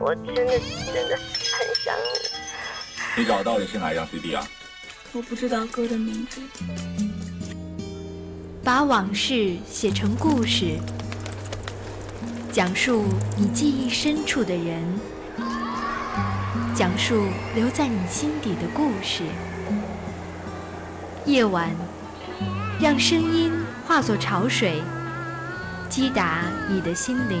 我真的真的很想你。你找到的是哪张 CD 啊？我不知道歌的名字。把往事写成故事，讲述你记忆深处的人，讲述留在你心底的故事。夜晚，让声音化作潮水，击打你的心灵，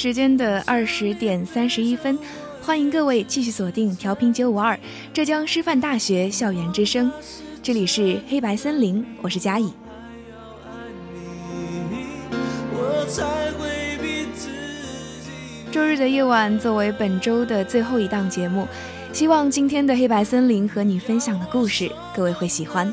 时间的二十点三十一分，欢迎各位继续锁定调频九五二浙江师范大学校园之声，这里是黑白森林，我是嘉颖。周日的夜晚作为本周的最后一档节目，希望今天的黑白森林和你分享的故事，各位会喜欢。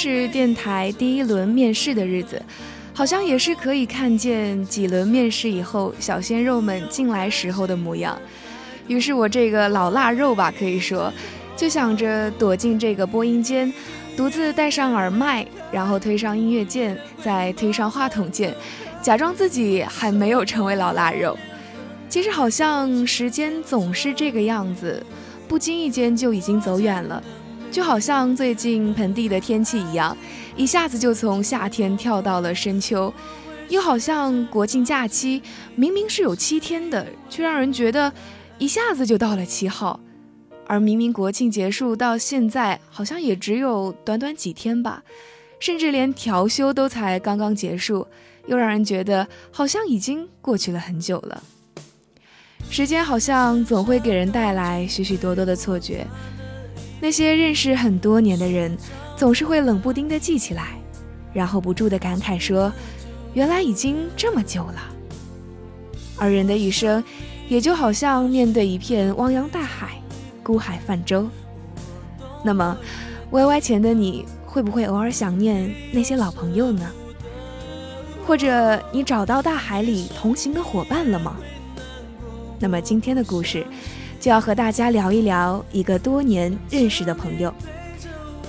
是电台第一轮面试的日子，好像也是可以看见几轮面试以后小鲜肉们进来时候的模样。于是我这个老腊肉吧，可以说。就想着躲进这个播音间，独自戴上耳麦，然后推上音乐键，再推上话筒键，假装自己还没有成为老腊肉。其实好像时间总是这个样子，不经意间就已经走远了。就好像最近盆地的天气一样，一下子就从夏天跳到了深秋。又好像国庆假期明明是有七天的，却让人觉得一下子就到了七号。而明明国庆结束到现在，好像也只有短短几天吧，甚至连调休都才刚刚结束，又让人觉得好像已经过去了很久了。时间好像总会给人带来许许多多的错觉，那些认识很多年的人，总是会冷不丁的记起来，然后不住的感慨说：“原来已经这么久了。”而人的一生，也就好像面对一片汪洋大海。孤海泛舟，那么，Y Y 前的你会不会偶尔想念那些老朋友呢？或者你找到大海里同行的伙伴了吗？那么今天的故事，就要和大家聊一聊一个多年认识的朋友，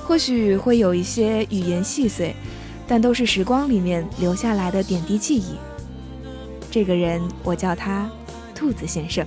或许会有一些语言细碎，但都是时光里面留下来的点滴记忆。这个人，我叫他兔子先生。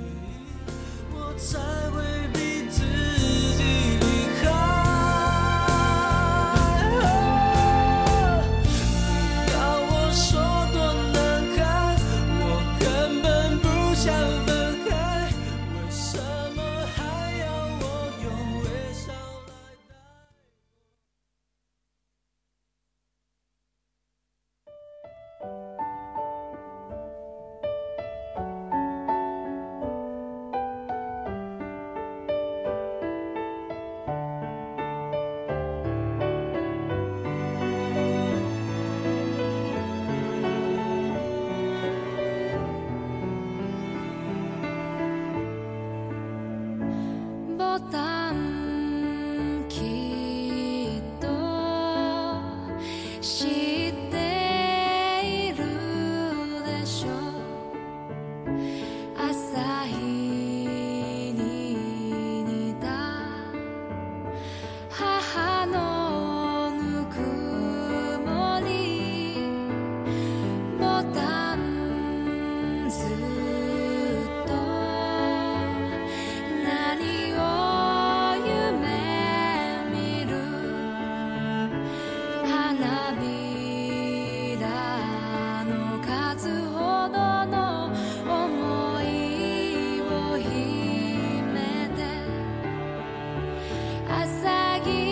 I.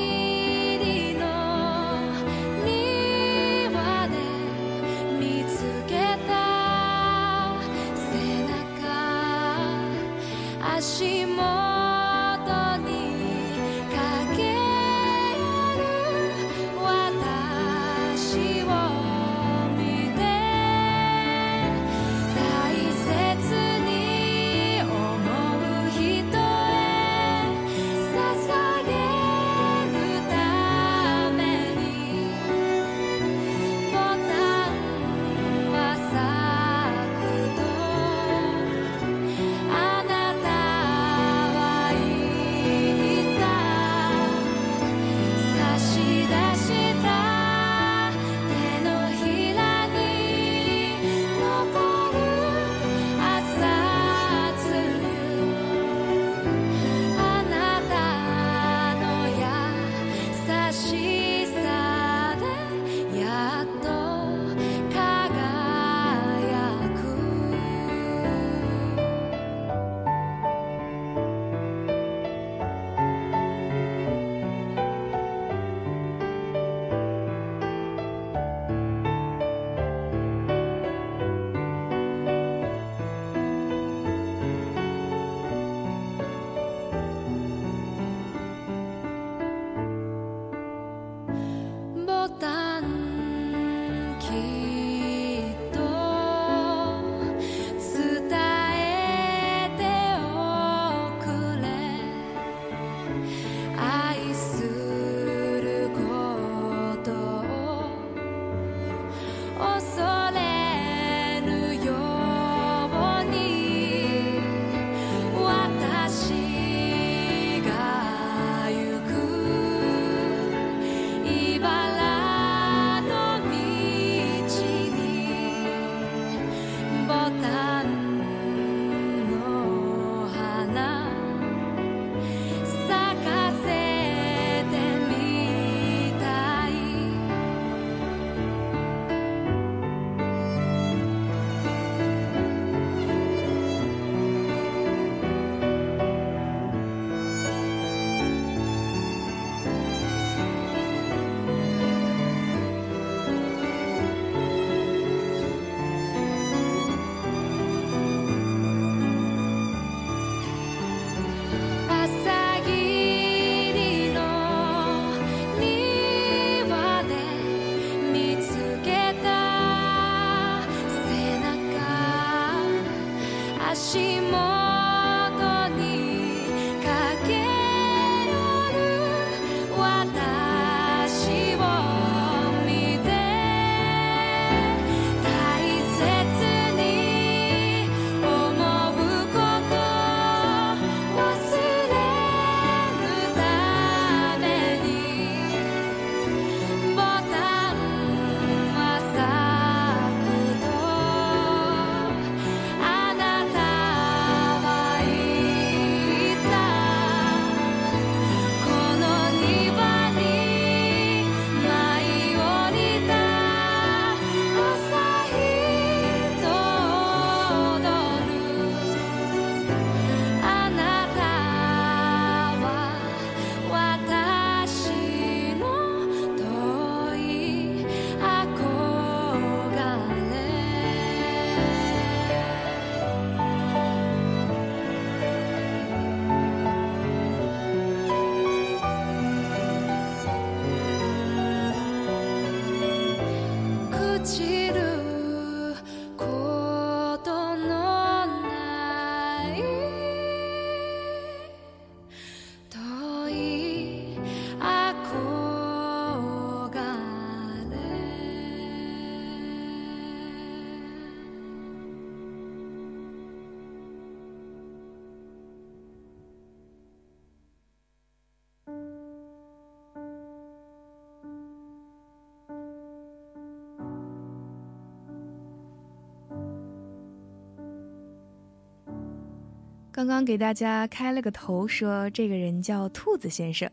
刚刚给大家开了个头，说这个人叫兔子先生。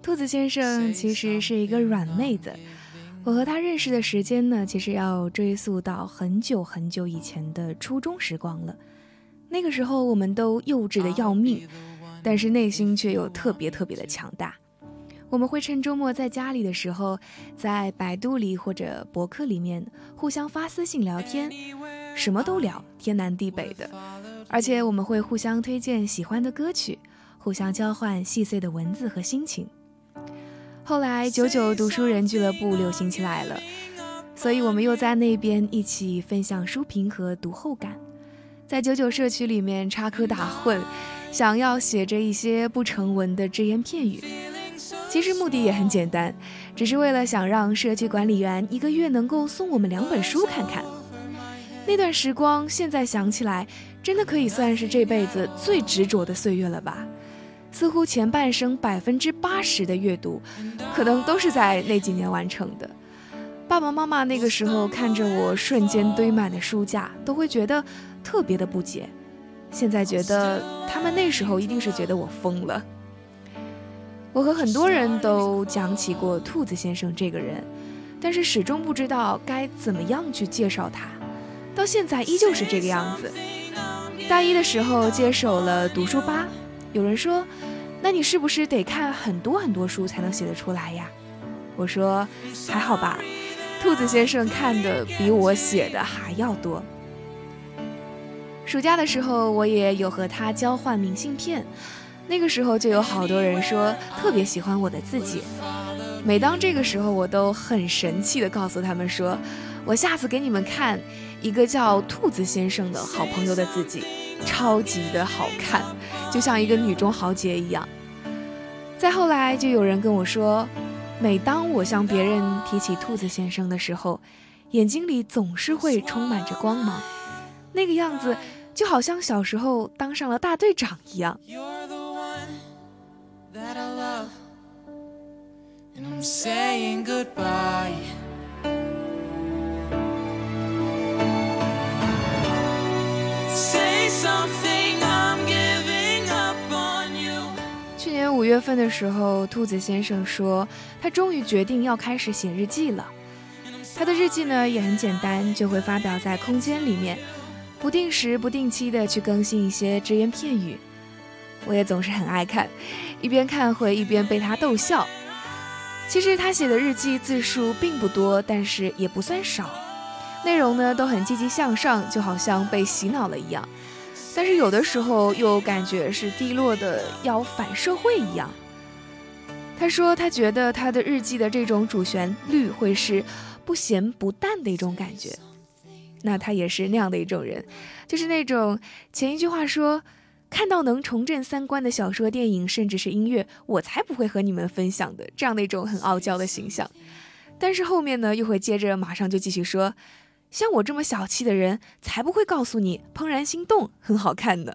兔子先生其实是一个软妹子。我和他认识的时间呢，其实要追溯到很久很久以前的初中时光了。那个时候我们都幼稚的要命，但是内心却又特别特别的强大。我们会趁周末在家里的时候，在百度里或者博客里面互相发私信聊天，什么都聊，天南地北的。而且我们会互相推荐喜欢的歌曲，互相交换细碎的文字和心情。后来九九读书人俱乐部流行起来了，所以我们又在那边一起分享书评和读后感，在九九社区里面插科打诨，想要写着一些不成文的只言片语。其实目的也很简单，只是为了想让社区管理员一个月能够送我们两本书看看。那段时光，现在想起来，真的可以算是这辈子最执着的岁月了吧？似乎前半生百分之八十的阅读，可能都是在那几年完成的。爸爸妈妈那个时候看着我瞬间堆满的书架，都会觉得特别的不解。现在觉得，他们那时候一定是觉得我疯了。我和很多人都讲起过兔子先生这个人，但是始终不知道该怎么样去介绍他。到现在依旧是这个样子。大一的时候接手了读书吧，有人说：“那你是不是得看很多很多书才能写得出来呀？”我说：“还好吧，兔子先生看的比我写的还要多。”暑假的时候，我也有和他交换明信片。那个时候就有好多人说特别喜欢我的字迹，每当这个时候，我都很神气的告诉他们说，我下次给你们看一个叫兔子先生的好朋友的自己，超级的好看，就像一个女中豪杰一样。再后来，就有人跟我说，每当我向别人提起兔子先生的时候，眼睛里总是会充满着光芒，那个样子就好像小时候当上了大队长一样。saying goodbye. 去年五月份的时候，兔子先生说，他终于决定要开始写日记了。他的日记呢也很简单，就会发表在空间里面，不定时、不定期的去更新一些只言片语。我也总是很爱看，一边看会一边被他逗笑。其实他写的日记字数并不多，但是也不算少，内容呢都很积极向上，就好像被洗脑了一样。但是有的时候又感觉是低落的要反社会一样。他说他觉得他的日记的这种主旋律会是不咸不淡的一种感觉。那他也是那样的一种人，就是那种前一句话说。看到能重振三观的小说、电影，甚至是音乐，我才不会和你们分享的。这样的一种很傲娇的形象，但是后面呢，又会接着马上就继续说，像我这么小气的人，才不会告诉你《怦然心动》很好看呢。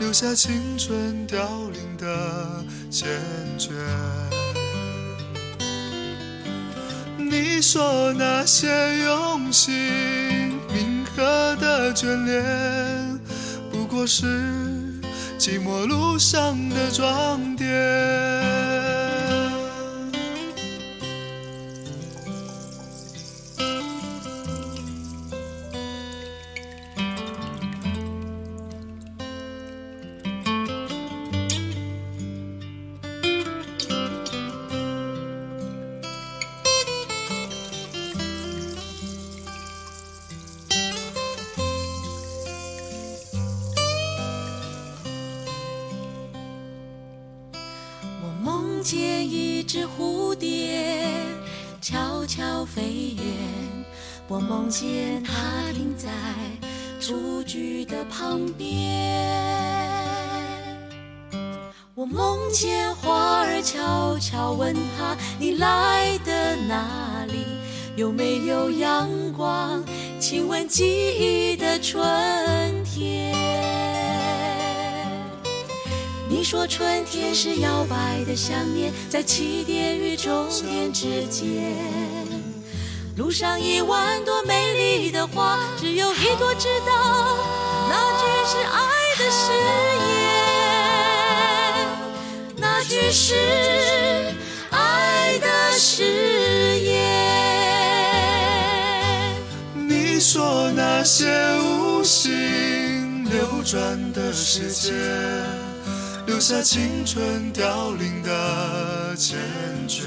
留下青春凋零的缱绻。你说那些用心铭刻的眷恋，不过是寂寞路上的装点。见它停在雏菊的旁边。我梦见花儿悄悄问它：你来的哪里？有没有阳光？亲吻记忆的春天。你说春天是摇摆的想念，在起点与终点之间，路上一万朵美丽的花，只有一朵知道，那句是爱的誓言，那句是爱的誓言。你说那些无心流转的时间。留下青春凋零的缱绻。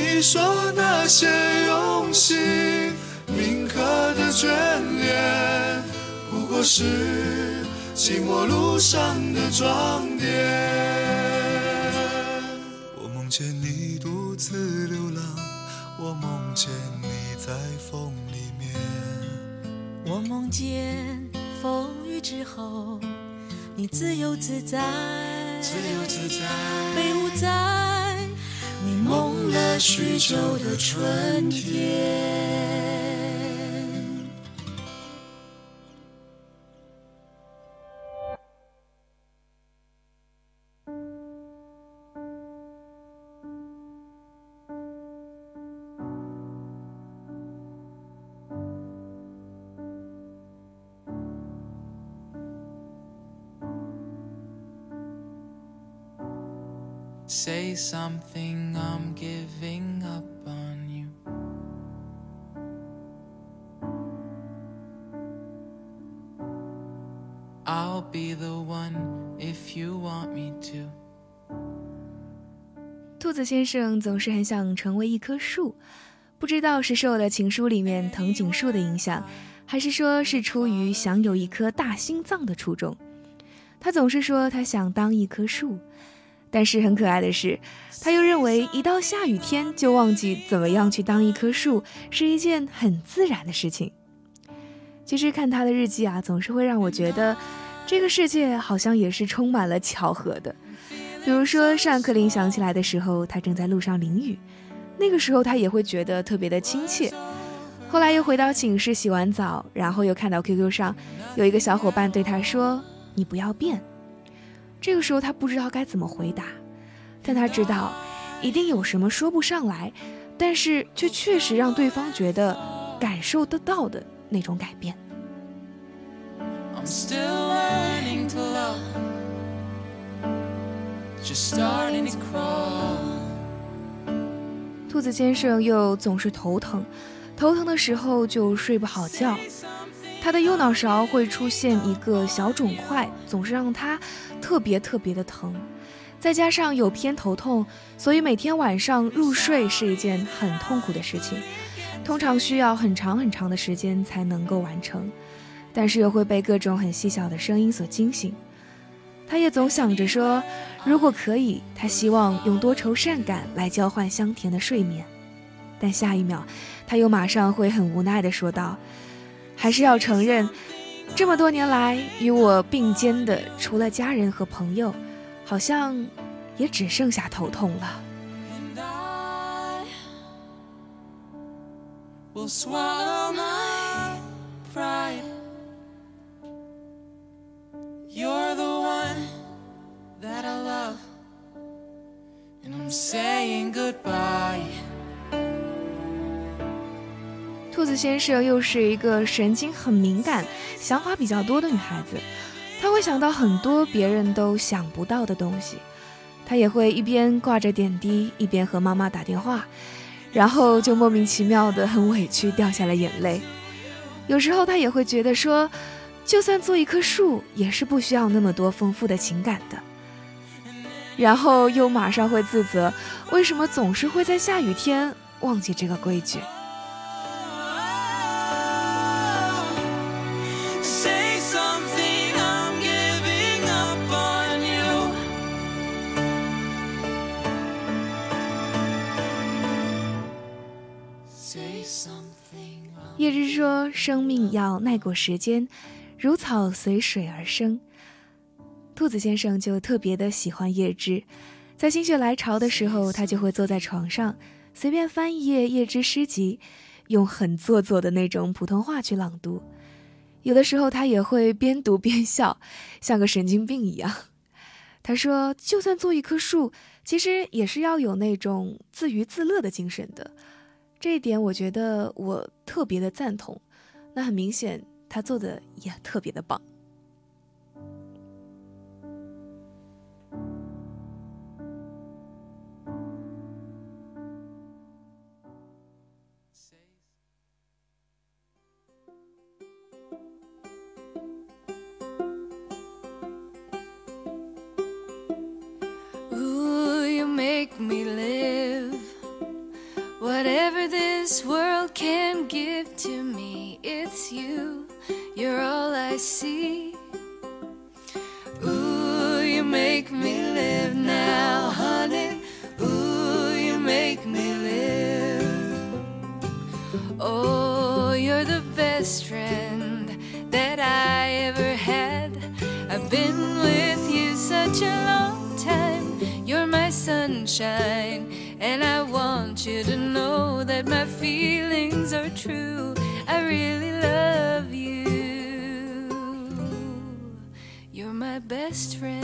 你说那些用心铭刻的眷恋，不过是寂寞路上的装点。我梦见你独自流浪，我梦见你在风里面，我梦见风雨之后。你自由自在，自由自在，你梦了许久的春天。Something, I'm giving up on you. I'll be the one if you want me to. 兔子先生总是很想成为一棵树，不知道是受了《情书》里面藤井树的影响，还是说是出于想有一颗大心脏的初衷。他总是说他想当一棵树。但是很可爱的是，他又认为一到下雨天就忘记怎么样去当一棵树是一件很自然的事情。其实看他的日记啊，总是会让我觉得这个世界好像也是充满了巧合的。比如说上课铃响起来的时候，他正在路上淋雨，那个时候他也会觉得特别的亲切。后来又回到寝室洗完澡，然后又看到 QQ 上有一个小伙伴对他说：“你不要变。”这个时候他不知道该怎么回答，但他知道一定有什么说不上来，但是却确实让对方觉得感受得到的那种改变。兔子先生又总是头疼，头疼的时候就睡不好觉。他的右脑勺会出现一个小肿块，总是让他特别特别的疼，再加上有偏头痛，所以每天晚上入睡是一件很痛苦的事情，通常需要很长很长的时间才能够完成，但是又会被各种很细小的声音所惊醒。他也总想着说，如果可以，他希望用多愁善感来交换香甜的睡眠，但下一秒，他又马上会很无奈地说道。还是要承认，这么多年来，与我并肩的除了家人和朋友，好像也只剩下头痛了。兔子先生又是一个神经很敏感、想法比较多的女孩子，她会想到很多别人都想不到的东西。她也会一边挂着点滴，一边和妈妈打电话，然后就莫名其妙的很委屈，掉下了眼泪。有时候她也会觉得说，就算做一棵树，也是不需要那么多丰富的情感的。然后又马上会自责，为什么总是会在下雨天忘记这个规矩。叶芝说：“生命要耐过时间，如草随水而生。”兔子先生就特别的喜欢叶芝，在心血来潮的时候，他就会坐在床上，随便翻一页叶芝诗集，用很做作的那种普通话去朗读。有的时候他也会边读边笑，像个神经病一样。他说：“就算做一棵树，其实也是要有那种自娱自乐的精神的。”这一点我觉得我特别的赞同，那很明显他做的也特别的棒。To me, it's you. You're all I see. Ooh, you make me live now, honey. Ooh, you make me live. Oh, you're the best friend that I ever had. I've been with you such a long time. You're my sunshine and I want you to know that my feelings. I really love you. You're my best friend.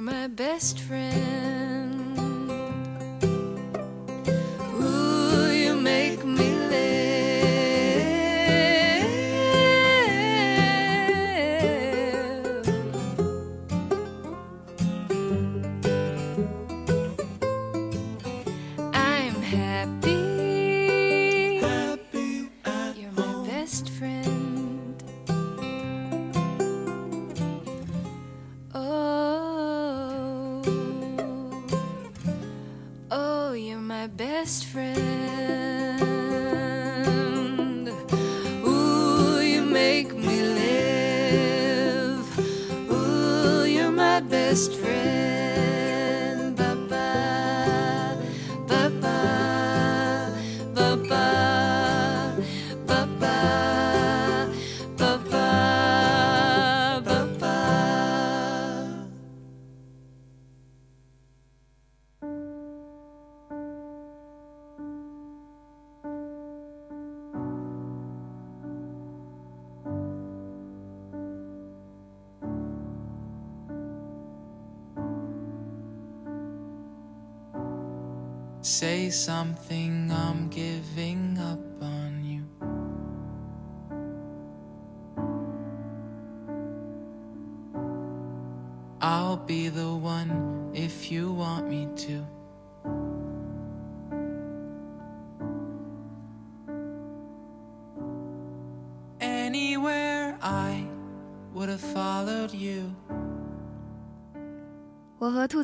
My best friend. Something,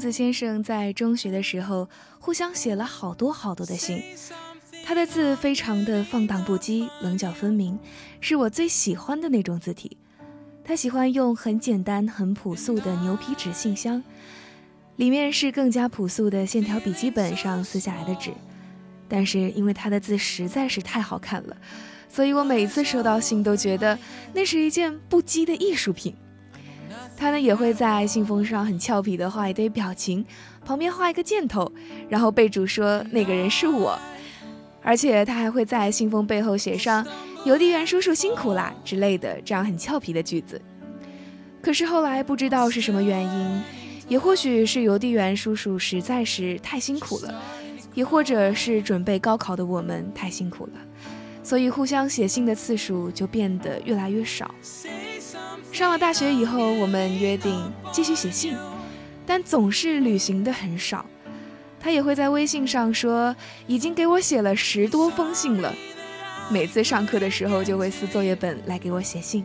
子先生在中学的时候互相写了好多好多的信，他的字非常的放荡不羁、棱角分明，是我最喜欢的那种字体。他喜欢用很简单、很朴素的牛皮纸信箱，里面是更加朴素的线条笔记本上撕下来的纸，但是因为他的字实在是太好看了，所以我每次收到信都觉得那是一件不羁的艺术品。他呢也会在信封上很俏皮的画一堆表情，旁边画一个箭头，然后备注说那个人是我。而且他还会在信封背后写上“邮递员叔叔辛苦啦”之类的这样很俏皮的句子。可是后来不知道是什么原因，也或许是邮递员叔叔实在是太辛苦了，也或者是准备高考的我们太辛苦了，所以互相写信的次数就变得越来越少。上了大学以后，我们约定继续写信，但总是履行的很少。他也会在微信上说已经给我写了十多封信了，每次上课的时候就会撕作业本来给我写信，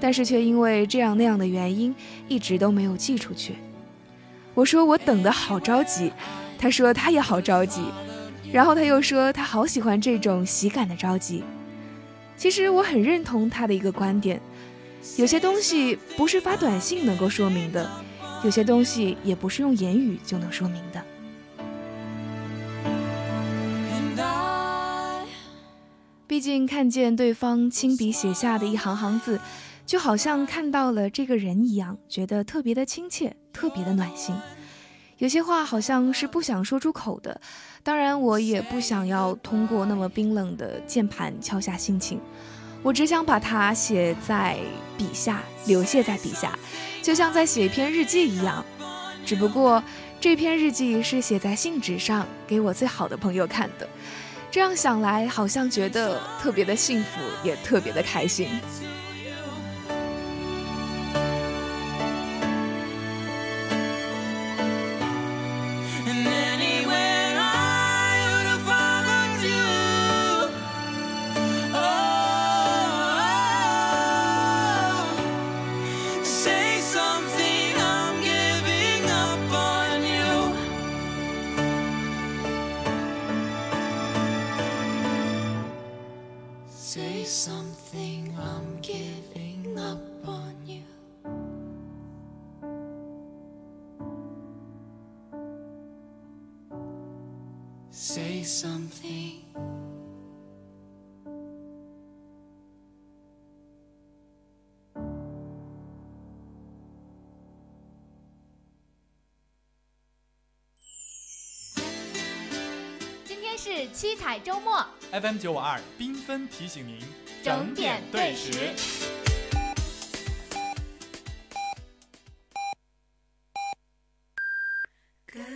但是却因为这样那样的原因一直都没有寄出去。我说我等得好着急，他说他也好着急，然后他又说他好喜欢这种喜感的着急。其实我很认同他的一个观点。有些东西不是发短信能够说明的，有些东西也不是用言语就能说明的。毕竟看见对方亲笔写下的一行行字，就好像看到了这个人一样，觉得特别的亲切，特别的暖心。有些话好像是不想说出口的，当然我也不想要通过那么冰冷的键盘敲下心情。我只想把它写在笔下，流泻在笔下，就像在写一篇日记一样。只不过这篇日记是写在信纸上，给我最好的朋友看的。这样想来，好像觉得特别的幸福，也特别的开心。彩周末，FM 九五二缤纷提醒您整点对时。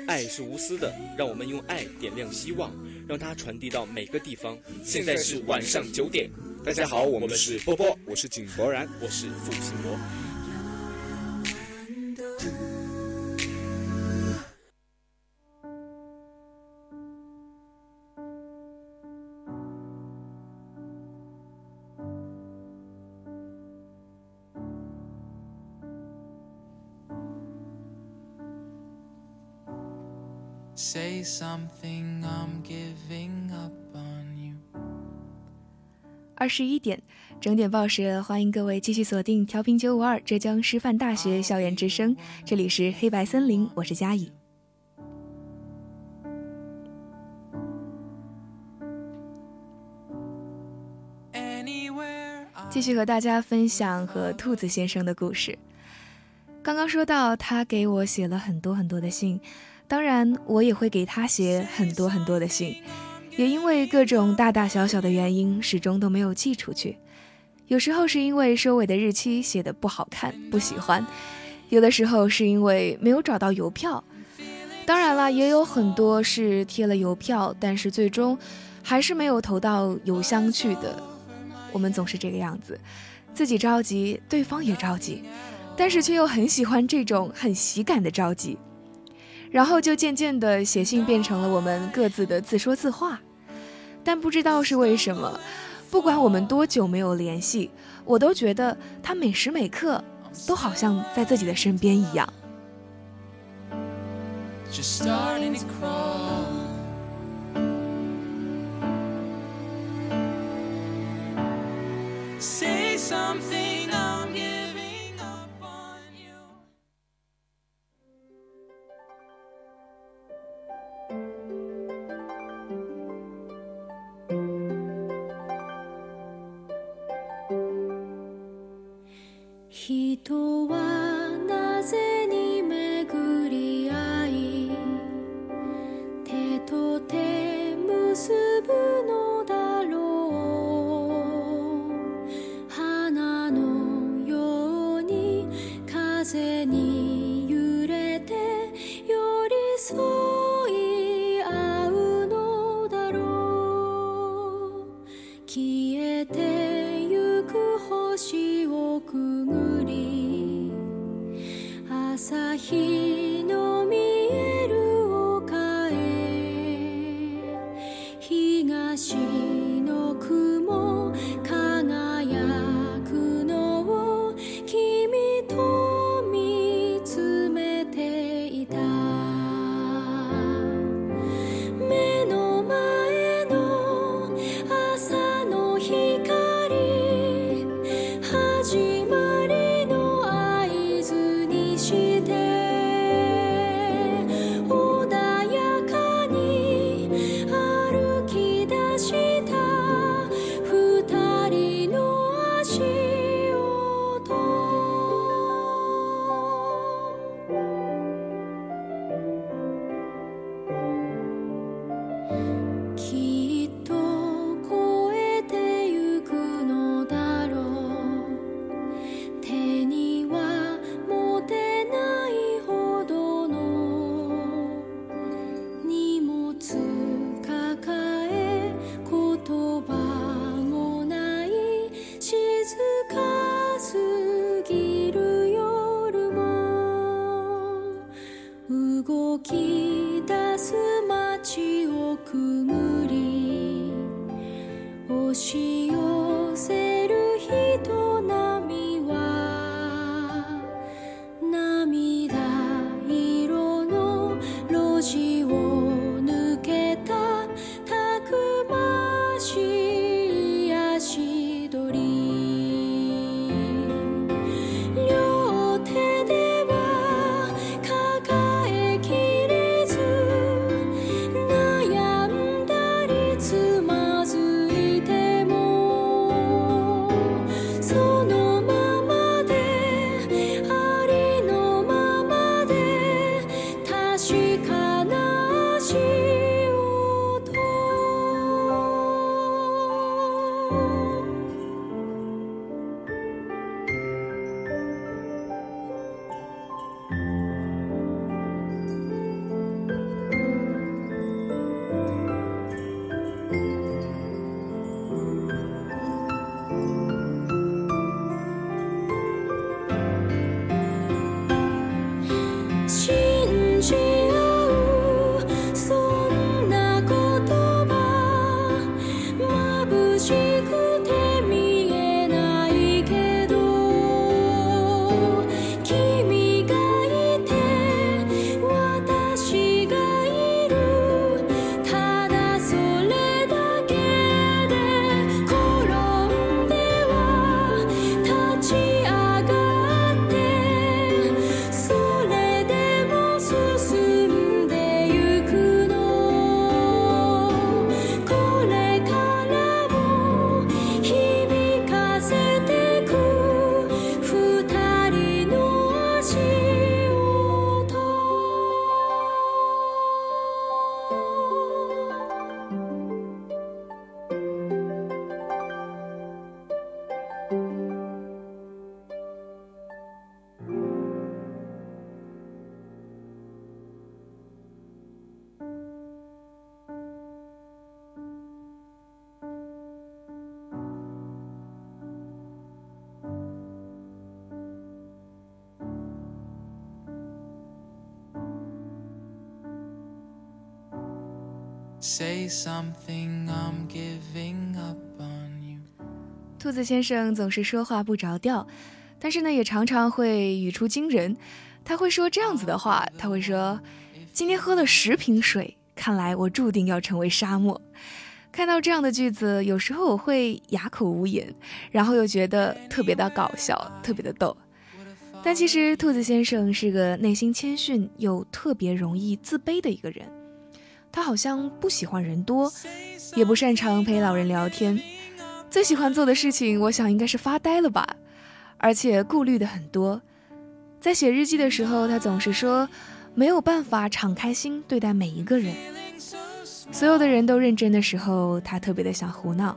爱是无私的，让我们用爱点亮希望，让它传递到每个地方。现在是晚上九点，大家好，我们是波波，我是井柏然，我是付新博。Say something, I'm giving up on you. 二十一点，整点报时，欢迎各位继续锁定调频九五二浙江师范大学校园之声，这里是黑白森林，我是佳怡。继续和大家分享和兔子先生的故事。刚刚说到，他给我写了很多很多的信。当然我也会给他写很多很多的信也因为各种大大小小的原因始终都没有寄出去。有时候是因为收尾的日期写得不好看不喜欢有的时候是因为没有找到邮票。当然了也有很多是贴了邮票但是最终还是没有投到邮箱去的我们总是这个样子自己着急对方也着急但是却又很喜欢这种很喜感的着急然后就渐渐的写信变成了我们各自的自说自话，但不知道是为什么，不管我们多久没有联系，我都觉得他每时每刻都好像在自己的身边一样。say something。人は Say something, I'm giving up on you. 兔子先生总是说话不着调，但是呢，也常常会语出惊人。他会说这样子的话，他会说：“今天喝了十瓶水，看来我注定要成为沙漠。”看到这样的句子，有时候我会哑口无言，然后又觉得特别的搞笑，特别的逗。但其实，兔子先生是个内心谦逊又特别容易自卑的一个人。他好像不喜欢人多，也不擅长陪老人聊天。最喜欢做的事情，我想应该是发呆了吧。而且顾虑的很多。在写日记的时候，他总是说没有办法敞开心对待每一个人。所有的人都认真的时候，他特别的想胡闹；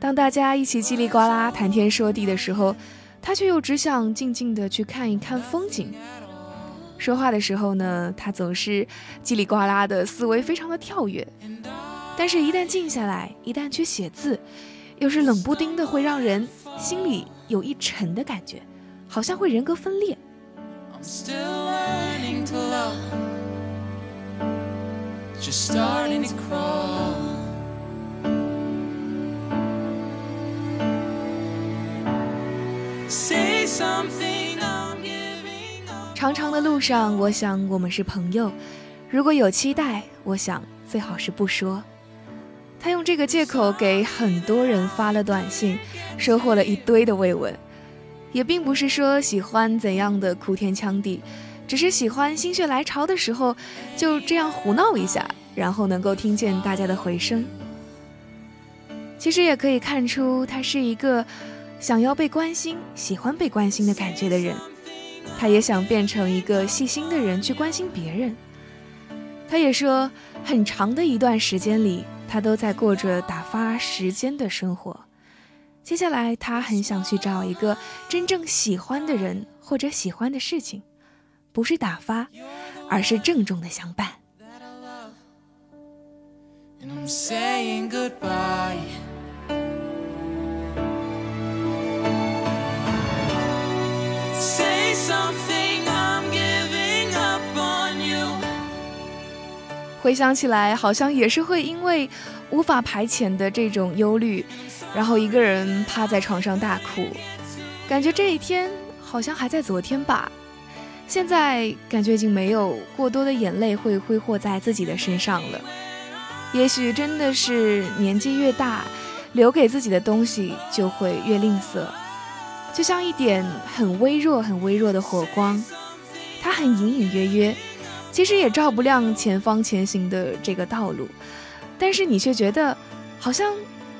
当大家一起叽里呱啦谈天说地的时候，他却又只想静静的去看一看风景。说话的时候呢，他总是叽里呱啦的，思维非常的跳跃；但是，一旦静下来，一旦去写字，又是冷不丁的，会让人心里有一沉的感觉，好像会人格分裂。just starting to crawl. Say something, 长长的路上，我想我们是朋友。如果有期待，我想最好是不说。他用这个借口给很多人发了短信，收获了一堆的慰问。也并不是说喜欢怎样的哭天抢地。只是喜欢心血来潮的时候，就这样胡闹一下，然后能够听见大家的回声。其实也可以看出，他是一个想要被关心、喜欢被关心的感觉的人。他也想变成一个细心的人，去关心别人。他也说，很长的一段时间里，他都在过着打发时间的生活。接下来，他很想去找一个真正喜欢的人，或者喜欢的事情。不是打发，而是郑重的相伴。Say something I'm giving up on you 回想起来，好像也是会因为无法排遣的这种忧虑，然后一个人趴在床上大哭，感觉这一天好像还在昨天吧。现在感觉已经没有过多的眼泪会挥霍在自己的身上了。也许真的是年纪越大，留给自己的东西就会越吝啬。就像一点很微弱、很微弱的火光，它很隐隐约约，其实也照不亮前方前行的这个道路，但是你却觉得好像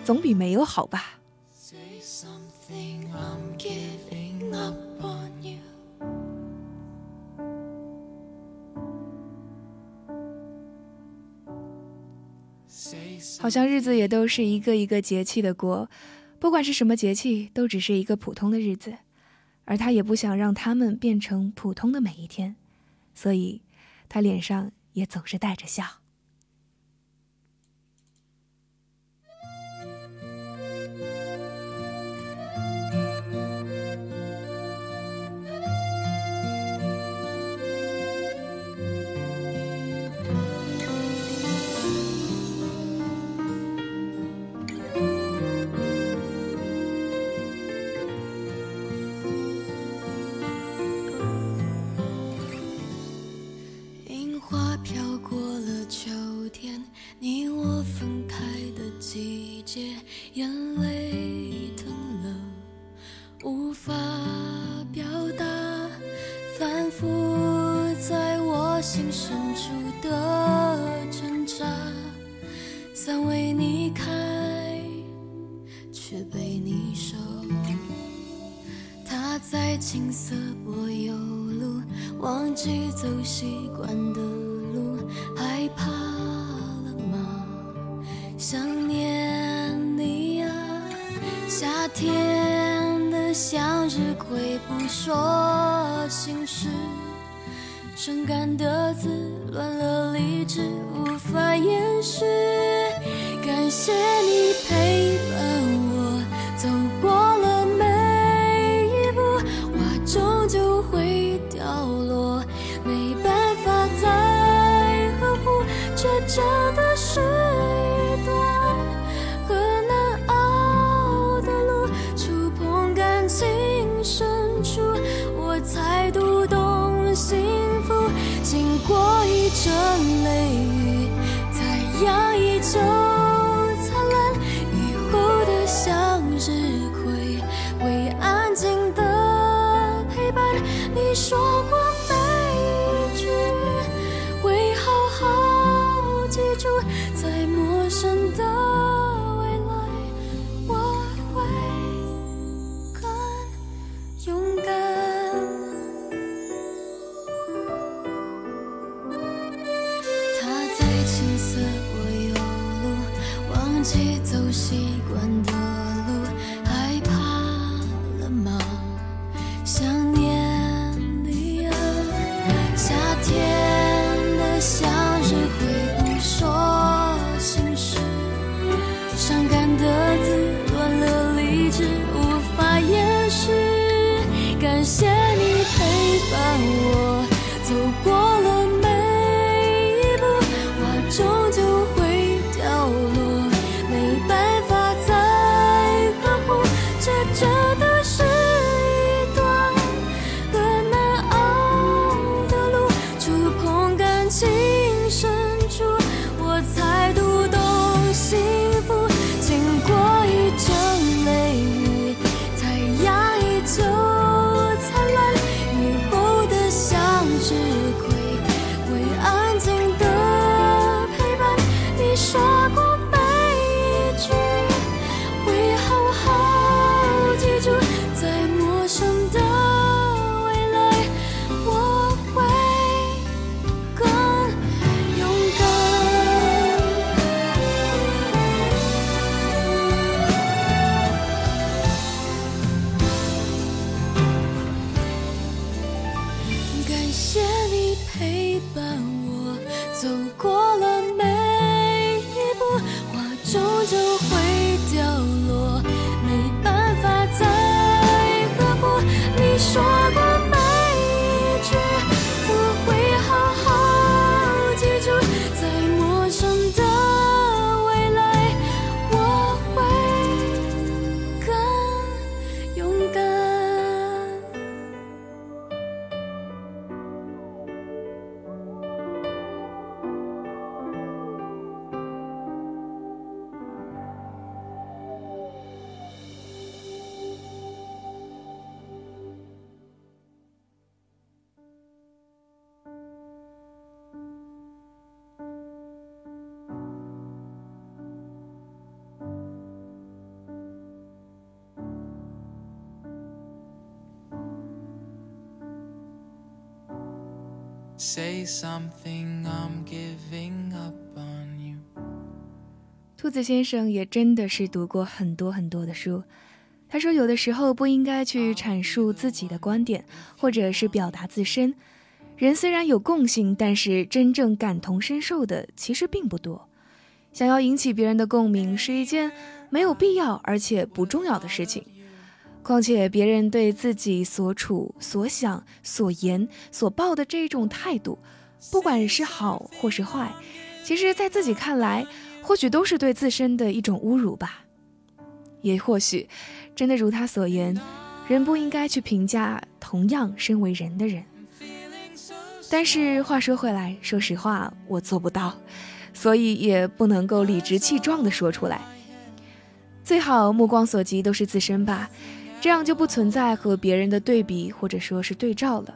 总比没有好吧。好像日子也都是一个一个节气的过，不管是什么节气，都只是一个普通的日子，而他也不想让他们变成普通的每一天，所以，他脸上也总是带着笑。太阳依伴我走过了每一步，花终究 something I'm giving up on you 兔子先生也真的是读过很多很多的书。他说，有的时候不应该去阐述自己的观点，或者是表达自身。人虽然有共性，但是真正感同身受的其实并不多。想要引起别人的共鸣是一件没有必要而且不重要的事情。况且别人对自己所处、所想、所言、所抱的这种态度，不管是好或是坏，其实在自己看来，或许都是对自身的一种侮辱吧。也或许，真的如他所言，人不应该去评价同样身为人的人。但是话说回来，说实话，我做不到，所以也不能够理直气壮地说出来。最好目光所及都是自身吧，这样就不存在和别人的对比或者说是对照了，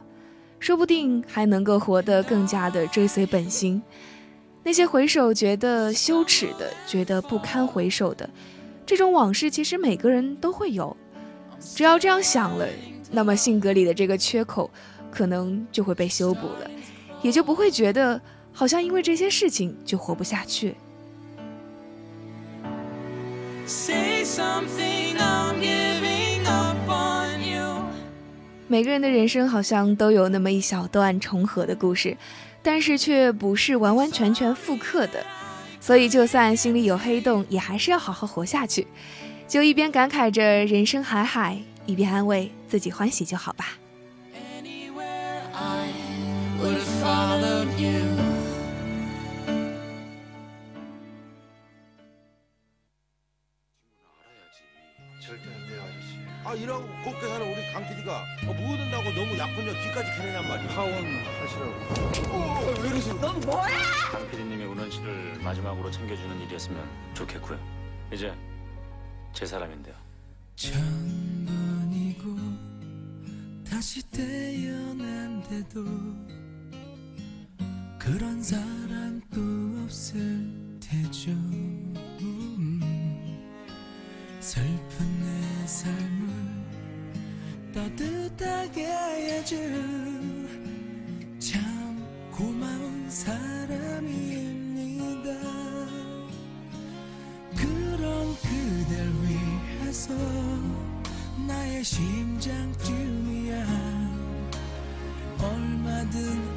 说不定还能够活得更加的追随本心。那些回首觉得羞耻的，觉得不堪回首的，这种往事其实每个人都会有。只要这样想了，那么性格里的这个缺口可能就会被修补了，也就不会觉得好像因为这些事情就活不下去。Say something, 每个人的人生好像都有那么一小段重合的故事，但是却不是完完全全复刻的。所以，就算心里有黑洞，也还是要好好活下去。就一边感慨着人生海海，一边安慰自己欢喜就好吧。 강 PD가 뭐 든다고 너무 약혼자 뒤까지 캐내냔 말이야. 하원하시라고. 어, 왜 이러세요? 넌 뭐야? 강 PD님의 운원 씨를 마지막으로 챙겨주는 일이었으면 좋겠고요. 이제 제 사람인데요. 천번이고 다시 태어난데도 그런 사람 또 없을 테죠 음, 슬픈 내 삶을 따뜻하게 해준 참 고마운 사람입니다. 그런 그댈 위해서 나의 심장쯤이야 얼마든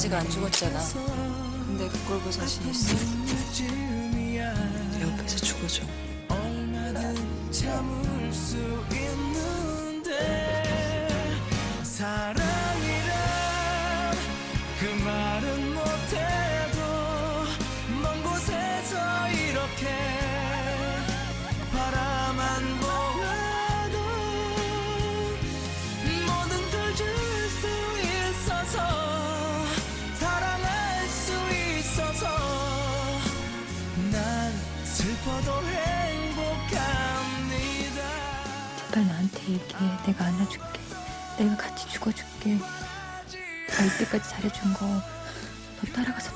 아직 안 죽었잖아. 근데 그걸 볼 자신 있어. 내 옆에서 죽어줘. 얼마든 참을 수 있는데 사랑이란 그 말은 못해도 먼 곳에서 이렇게 바라만 보 내가 같이 죽어줄게. 나 이때까지 잘해준 거 너 따라가서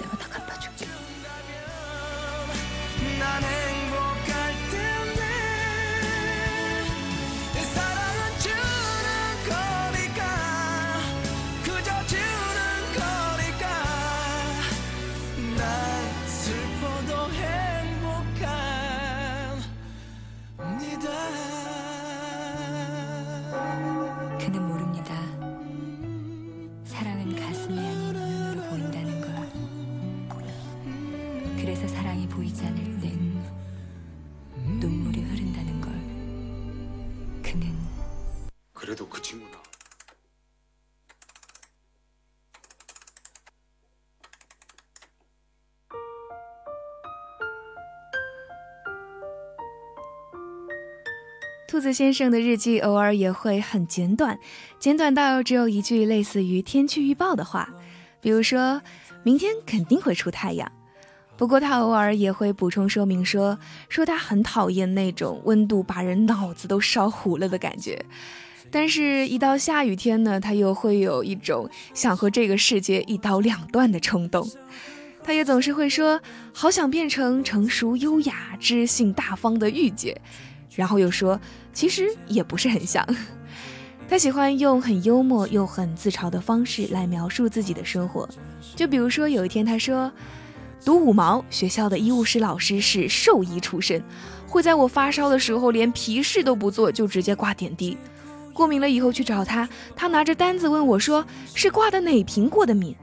子先生的日记偶尔也会很简短，简短到只有一句类似于天气预报的话，比如说明天肯定会出太阳。不过他偶尔也会补充说明说，说他很讨厌那种温度把人脑子都烧糊了的感觉。但是，一到下雨天呢，他又会有一种想和这个世界一刀两断的冲动。他也总是会说，好想变成成熟、优雅、知性、大方的御姐。然后又说，其实也不是很像。他喜欢用很幽默又很自嘲的方式来描述自己的生活。就比如说，有一天他说，读五毛学校的医务室老师是兽医出身，会在我发烧的时候连皮试都不做就直接挂点滴。过敏了以后去找他，他拿着单子问我说：“是挂的哪瓶过的敏？”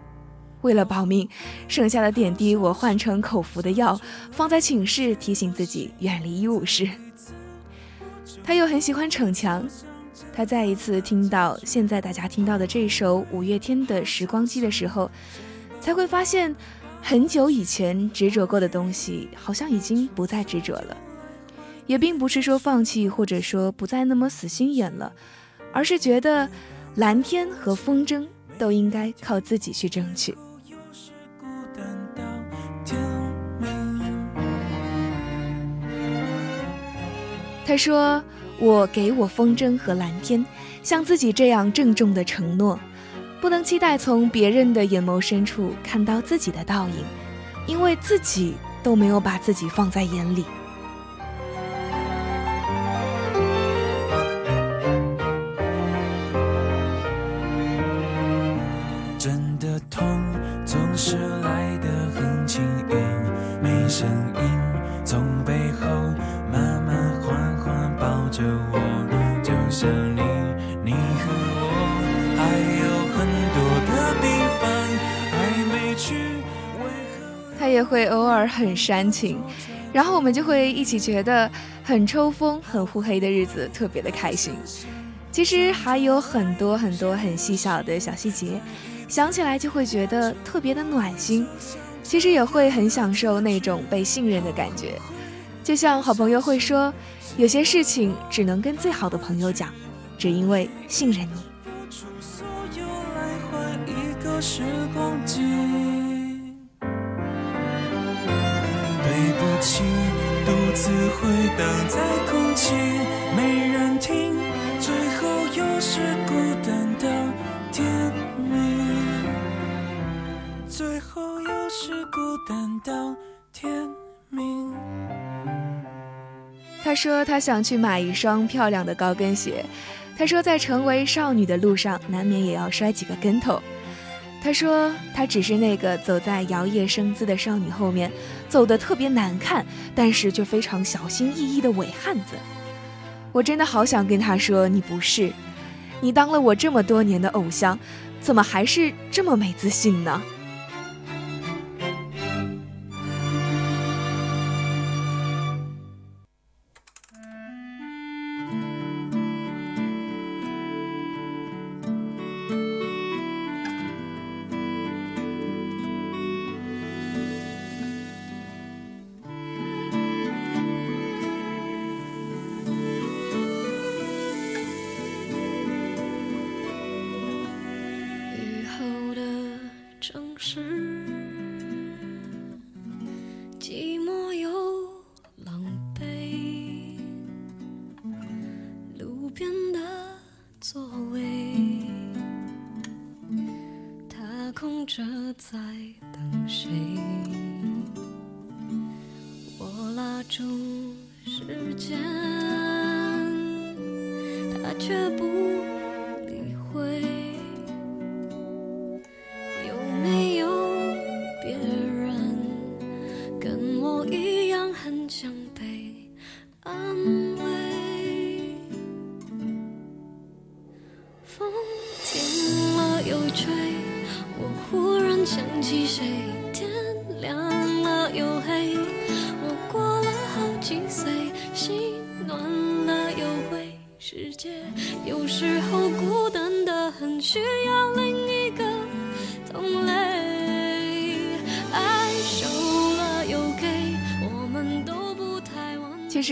为了保命，剩下的点滴我换成口服的药，放在寝室提醒自己远离医务室。他又很喜欢逞强，他再一次听到现在大家听到的这首五月天的《时光机》的时候，才会发现，很久以前执着过的东西，好像已经不再执着了。也并不是说放弃，或者说不再那么死心眼了，而是觉得蓝天和风筝都应该靠自己去争取。他说：“我给我风筝和蓝天，像自己这样郑重的承诺，不能期待从别人的眼眸深处看到自己的倒影，因为自己都没有把自己放在眼里。”也会偶尔很煽情，然后我们就会一起觉得很抽风、很呼黑的日子特别的开心。其实还有很多很多很细小的小细节，想起来就会觉得特别的暖心。其实也会很享受那种被信任的感觉，就像好朋友会说，有些事情只能跟最好的朋友讲，只因为信任你。对不起，独自回荡在空气，没人听，最后又是孤单到天明。最后又是孤单到天明。他说他想去买一双漂亮的高跟鞋。他说在成为少女的路上，难免也要摔几个跟头。他说：“他只是那个走在摇曳生姿的少女后面，走得特别难看，但是却非常小心翼翼的伪汉子。”我真的好想跟他说：“你不是，你当了我这么多年的偶像，怎么还是这么没自信呢？”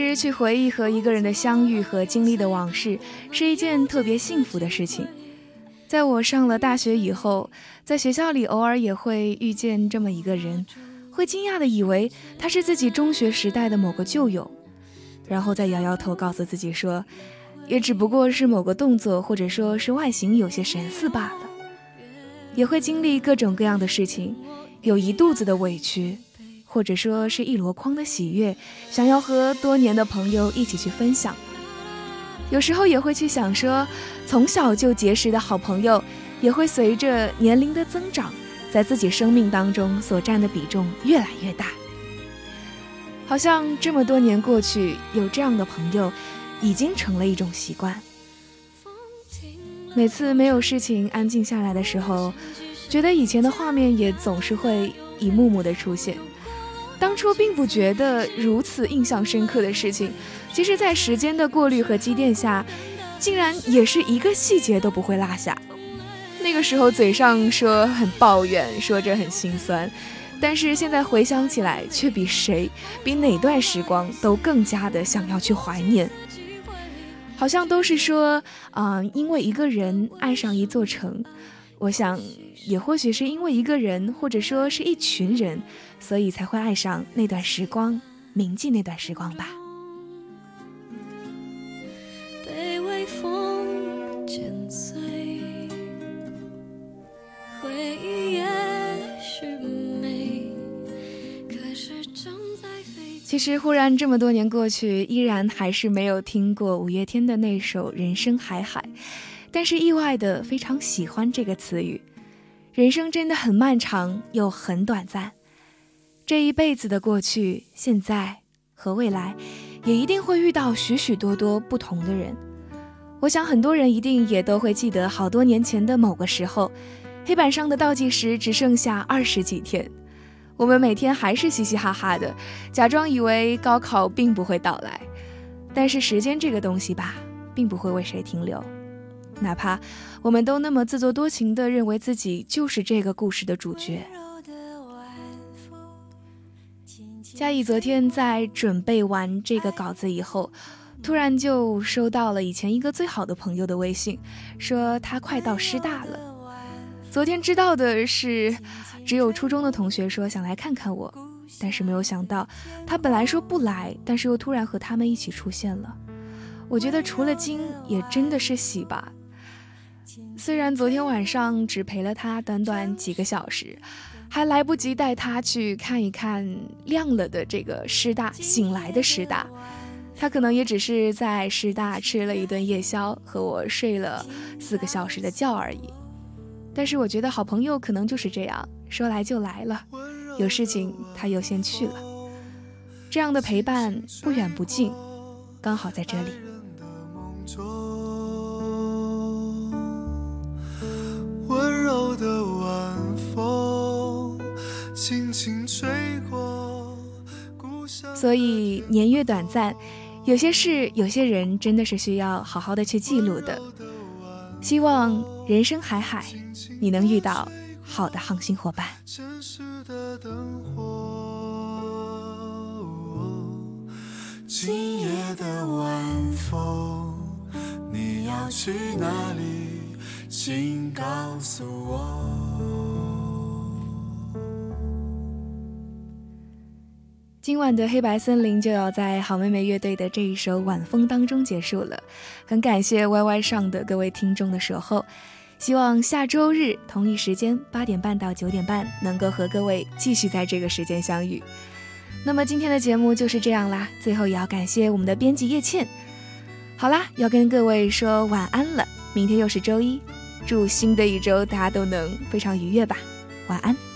实，去回忆和一个人的相遇和经历的往事，是一件特别幸福的事情。在我上了大学以后，在学校里偶尔也会遇见这么一个人，会惊讶的以为他是自己中学时代的某个旧友，然后再摇摇头，告诉自己说，也只不过是某个动作或者说是外形有些神似罢了。也会经历各种各样的事情，有一肚子的委屈。或者说是一箩筐的喜悦，想要和多年的朋友一起去分享。有时候也会去想说，从小就结识的好朋友，也会随着年龄的增长，在自己生命当中所占的比重越来越大。好像这么多年过去，有这样的朋友，已经成了一种习惯。每次没有事情安静下来的时候，觉得以前的画面也总是会一幕幕的出现。当初并不觉得如此印象深刻的事情，其实，在时间的过滤和积淀下，竟然也是一个细节都不会落下。那个时候嘴上说很抱怨，说着很心酸，但是现在回想起来，却比谁、比哪段时光都更加的想要去怀念。好像都是说，嗯，因为一个人爱上一座城，我想，也或许是因为一个人，或者说是一群人，所以才会爱上那段时光，铭记那段时光吧。被微风剪碎，回忆也许美，可是正在飞。其实，忽然这么多年过去，依然还是没有听过五月天的那首《人生海海》，但是意外的非常喜欢这个词语。人生真的很漫长，又很短暂。这一辈子的过去、现在和未来，也一定会遇到许许多多不同的人。我想，很多人一定也都会记得，好多年前的某个时候，黑板上的倒计时只剩下二十几天，我们每天还是嘻嘻哈哈的，假装以为高考并不会到来。但是时间这个东西吧，并不会为谁停留，哪怕我们都那么自作多情地认为自己就是这个故事的主角。嘉义昨天在准备完这个稿子以后，突然就收到了以前一个最好的朋友的微信，说他快到师大了。昨天知道的是，只有初中的同学说想来看看我，但是没有想到他本来说不来，但是又突然和他们一起出现了。我觉得除了惊，也真的是喜吧。虽然昨天晚上只陪了他短短几个小时。还来不及带他去看一看亮了的这个师大，醒来的师大，他可能也只是在师大吃了一顿夜宵，和我睡了四个小时的觉而已。但是我觉得好朋友可能就是这样，说来就来了，有事情他又先去了。这样的陪伴不远不近，刚好在这里。的晚风。轻轻吹过故乡所以年月短暂，有些事、有些人真的是需要好好的去记录的。希望人生海海，你能遇到好的航行伙伴。今夜的晚风，你要去哪里？请告诉我。今晚的黑白森林就要在好妹妹乐队的这一首晚风当中结束了，很感谢 Y Y 上的各位听众的守候，希望下周日同一时间八点半到九点半能够和各位继续在这个时间相遇。那么今天的节目就是这样啦，最后也要感谢我们的编辑叶倩。好啦，要跟各位说晚安了，明天又是周一，祝新的一周大家都能非常愉悦吧，晚安。